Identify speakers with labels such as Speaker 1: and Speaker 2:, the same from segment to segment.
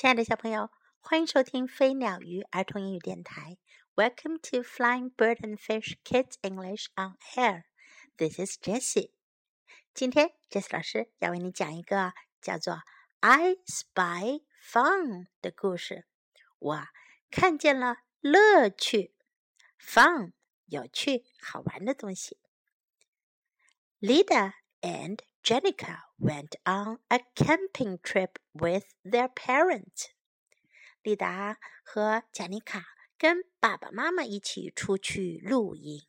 Speaker 1: 亲爱的小朋友，欢迎收听飞鸟鱼儿童英语电台。Welcome to Flying Bird and Fish Kids English on Air. This is Jessie. 今天 Jessie 老师要为你讲一个叫做《I Spy Fun》的故事。我看见了乐趣，fun 有趣好玩的东西。Lida and Jenica went on a camping trip with their parents. 丽达和贾妮卡跟爸爸妈妈一起出去露营。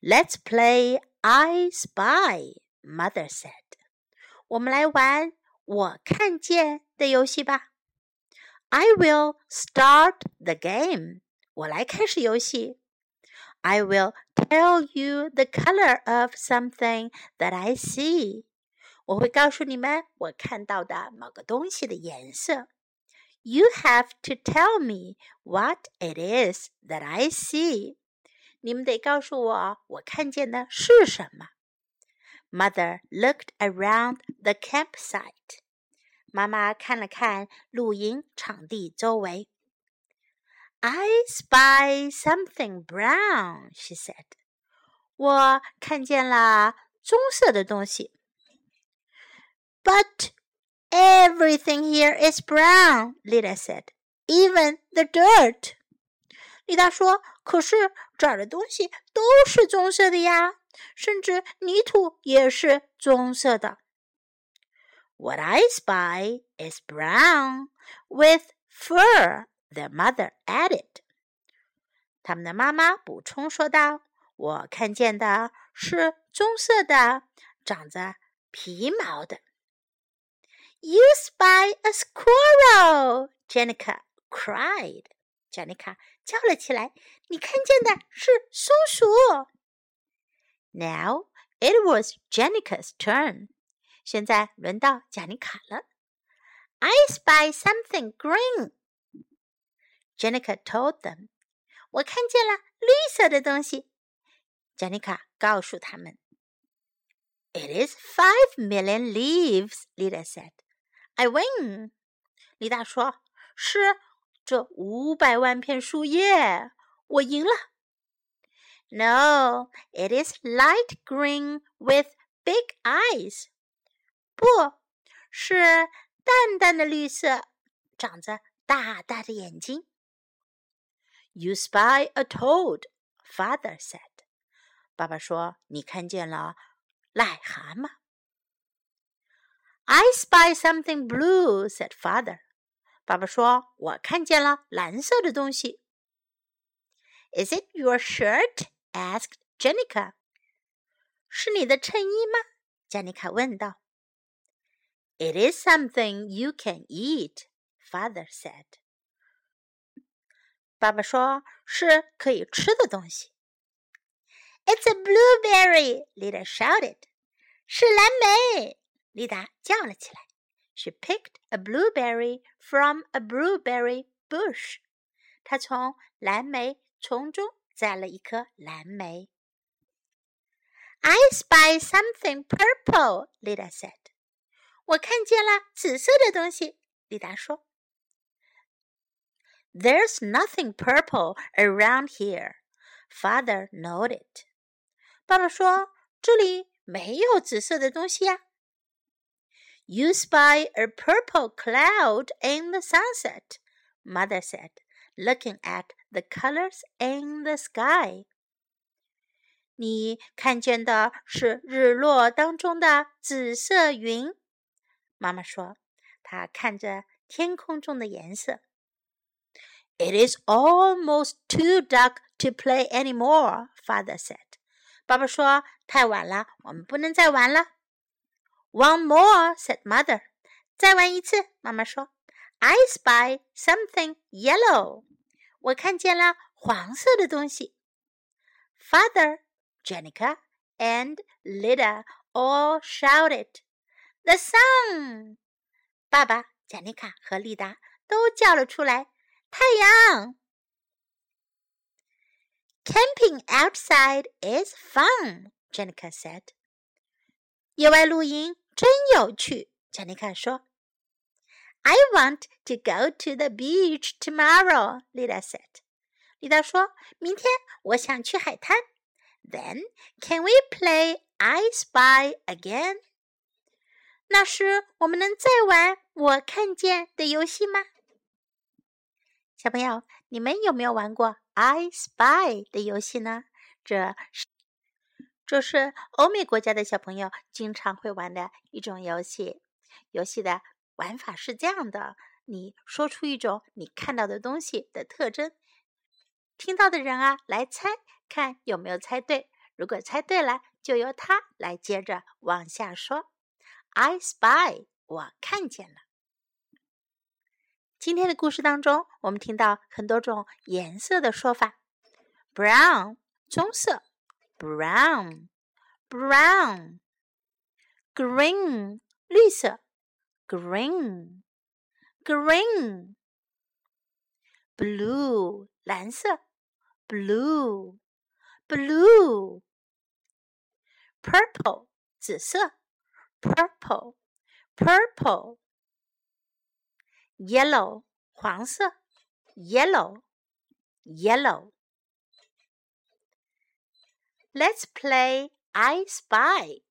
Speaker 1: Let's play I Spy, Mother said. 我们来玩我看见的游戏吧。I will start the game. 我来开始游戏。 I will tell you the color of something that I see. 我会告诉你们我看到的某个东西的颜色。You have to tell me what it is that I see. 你们得告诉我我看见的是什么。Mother looked around the campsite. 妈妈看了看露营场地周围。 I spy something brown, she said. 我看见了棕色的东西。But everything here is brown, Lida said. Even the dirt. 丽达说：“可是这儿的东西都是棕色的呀，甚至泥土也是棕色的。” What I spy is brown with fur their mother added. 他们的妈妈补充说道：“我看见的是棕色的，长着皮毛的。” You spy a squirrel, Jenica cried. Jenica 叫了起来：“你看见的是松鼠。” Now it was Jenica's turn. 现在轮到贾妮卡了。I spy something green. Jenica told them. 我看见了绿色的东西。贾妮卡告诉他们。It is five million leaves, Lida said. I win. 丽达说：“是这五百万片树叶，我赢了。” No, it is light green with big eyes. 不是淡淡的绿色，长着大大的眼睛。 You spy a toad, father said. 爸爸说：“你看见了癞蛤蟆。” I spy something blue, said father. 爸爸说：“我看见了蓝色的东西。” Is it your shirt? asked Jenica. 是你的衬衣吗？加妮卡问道。It is something you can eat, father said. 爸爸说：“是可以吃的东西。” It's a blueberry, Lida shouted. 是蓝莓，丽达叫了起来。She picked a blueberry from a blueberry bush. 她从蓝莓丛中摘了一颗蓝莓。I spy something purple, Lida said. 我看见了紫色的东西，丽达说。there's nothing purple around here, father noted. 爸爸说：“这里没有紫色的东西呀。” You spy a purple cloud in the sunset, mother said, looking at the colors in the sky. 你看见的是日落当中的紫色云，妈妈说，她看着天空中的颜色。 it is almost too dark to play anymore, father said. 爸爸说：“太晚了，我们不能再玩了。” One more, said mother. 再玩一次，妈妈说。I spy something yellow. 我看见了黄色的东西。Father, Jenica, and Lida all shouted, "The sun!" 爸爸、贾妮卡和丽达都叫了出来。 太阳。Camping outside is fun, Jenica said. 野外露营真有趣，贾妮卡说。 I want to go to the beach tomorrow, Lida said. 丽达说：“明天我想去海滩。” Then can we play I Spy again? 那时我们能再玩我看见的游戏吗？ 小朋友，你们有没有玩过 I Spy 的游戏呢？这是这是欧美国家的小朋友经常会玩的一种游戏。游戏的玩法是这样的：你说出一种你看到的东西的特征，听到的人啊来猜，看有没有猜对。如果猜对了，就由他来接着往下说。I spy，我看见了。今天的故事当中，我们听到很多种颜色的说法：brown，棕色；brown，brown；green，绿色；green，green；blue，蓝色；blue，blue；purple，紫色；purple，purple。yellow 黄色，yellow yellow。Let's play I Spy.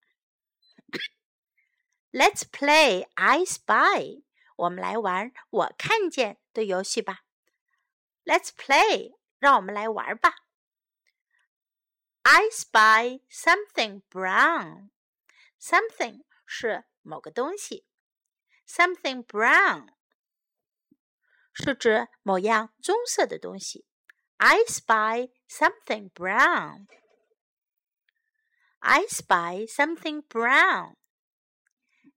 Speaker 1: Let's play I Spy. 我们来玩我看见的游戏吧。Let's play，让我们来玩吧。I spy something brown. Something 是某个东西。Something brown 是指某样棕色的东西。I spy something brown. I spy something brown.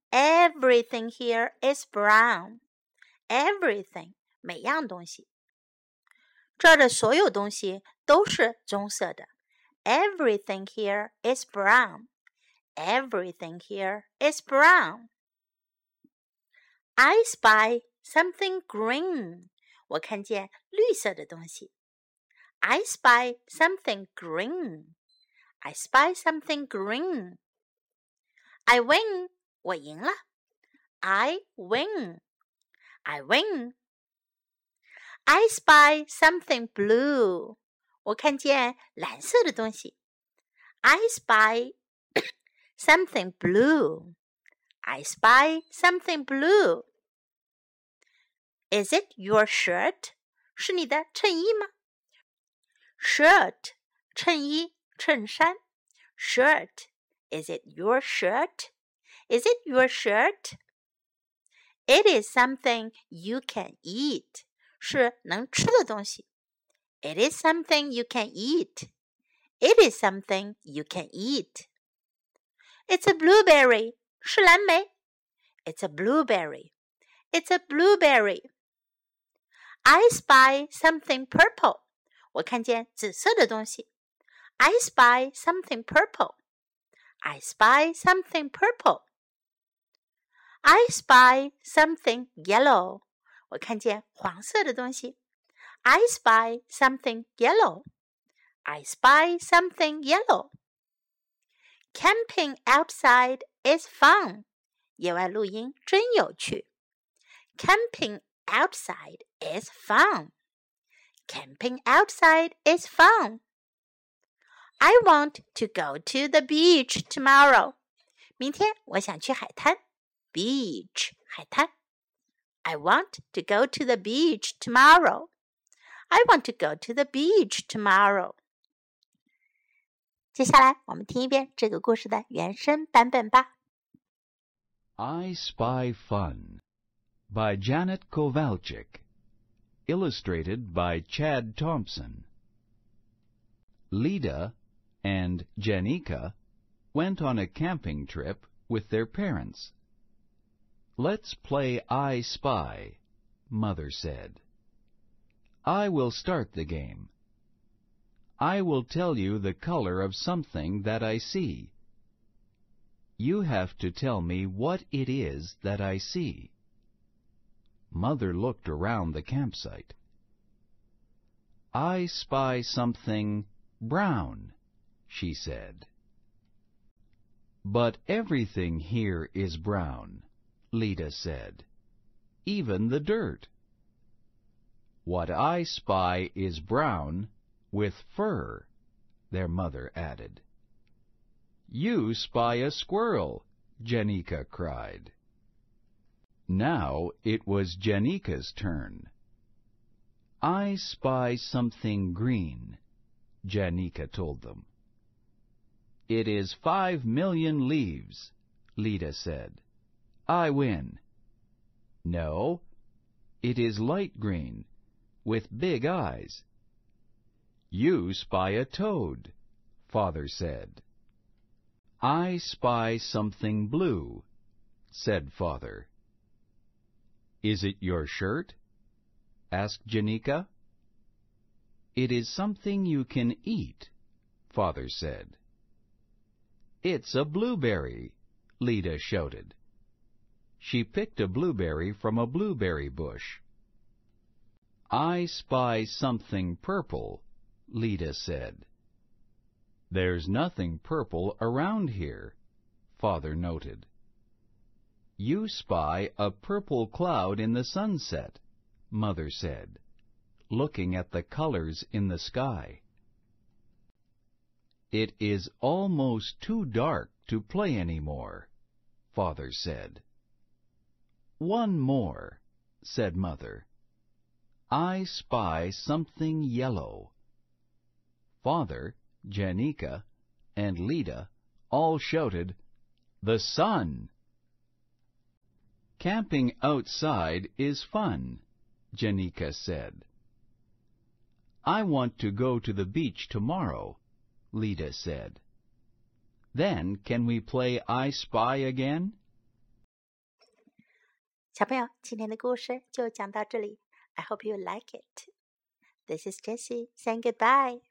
Speaker 1: Everything here is brown. Everything 每样东西，这儿的所有东西都是棕色的。Everything here is brown. Everything here is brown. I spy something green. 我看见绿色的东西。I spy something green. I spy something green. I win. 我赢了。I win. I win. I spy something blue. 我看见蓝色的东西。I spy something blue. I spy something blue. Is it your shirt？是你的衬衣吗？Shirt，衬衣、衬衫。Shirt。Is it your shirt? Is it your shirt? It is something you can eat. 是能吃的东西。It is something you can eat. It is something you can eat. It's a blueberry. 是蓝莓。It's a blueberry. It's a blueberry. I spy something purple. 我看见紫色的东西。I spy something purple. I spy something purple. I spy something yellow. 我看见黄色的东西。I spy something yellow. I spy something yellow. Camping outside is fun. 野外露营真有趣。Camping outside is fun. Camping outside is fun. I want to go to the beach tomorrow. 明天我想去海滩。Beach 海滩。I want to go to the beach tomorrow. I want to go to the beach tomorrow. 接下来，我们听一遍这个故事的原声版本吧。
Speaker 2: I Spy Fun by Janet Kowalczyk. Illustrated by Chad Thompson. Lida and Janika went on a camping trip with their parents. Let's play I Spy, Mother said. I will start the game. I will tell you the color of something that I see. You have to tell me what it is that I see. Mother looked around the campsite. I spy something brown, she said. But everything here is brown, Lida said. even the dirt. What I spy is brown with fur, their mother added. You spy a squirrel, Janika cried. Now it was Janika's turn. I spy something green, Janika told them. It is five million leaves, Lida said. I win. No, it is light green, with big eyes. You spy a toad, Father said. I spy something blue, said Father. Is it your shirt? asked Janika. It is something you can eat, Father said. It's a blueberry, Lida shouted. She picked a blueberry from a blueberry bush. I spy something purple, Lida said. There's nothing purple around here, Father noted. You spy a purple cloud in the sunset, Mother said, looking at the colors in the sky. It is almost too dark to play any more, Father said. One more, said Mother. I spy something yellow. Father, Janika, and Lida all shouted, The sun! Camping outside is fun, Janika said. I want to go to the beach tomorrow, Lida said. Then can we play I Spy again?
Speaker 1: 小朋友，今天的故事就讲到这里。I hope you like it. This is Jessie saying goodbye.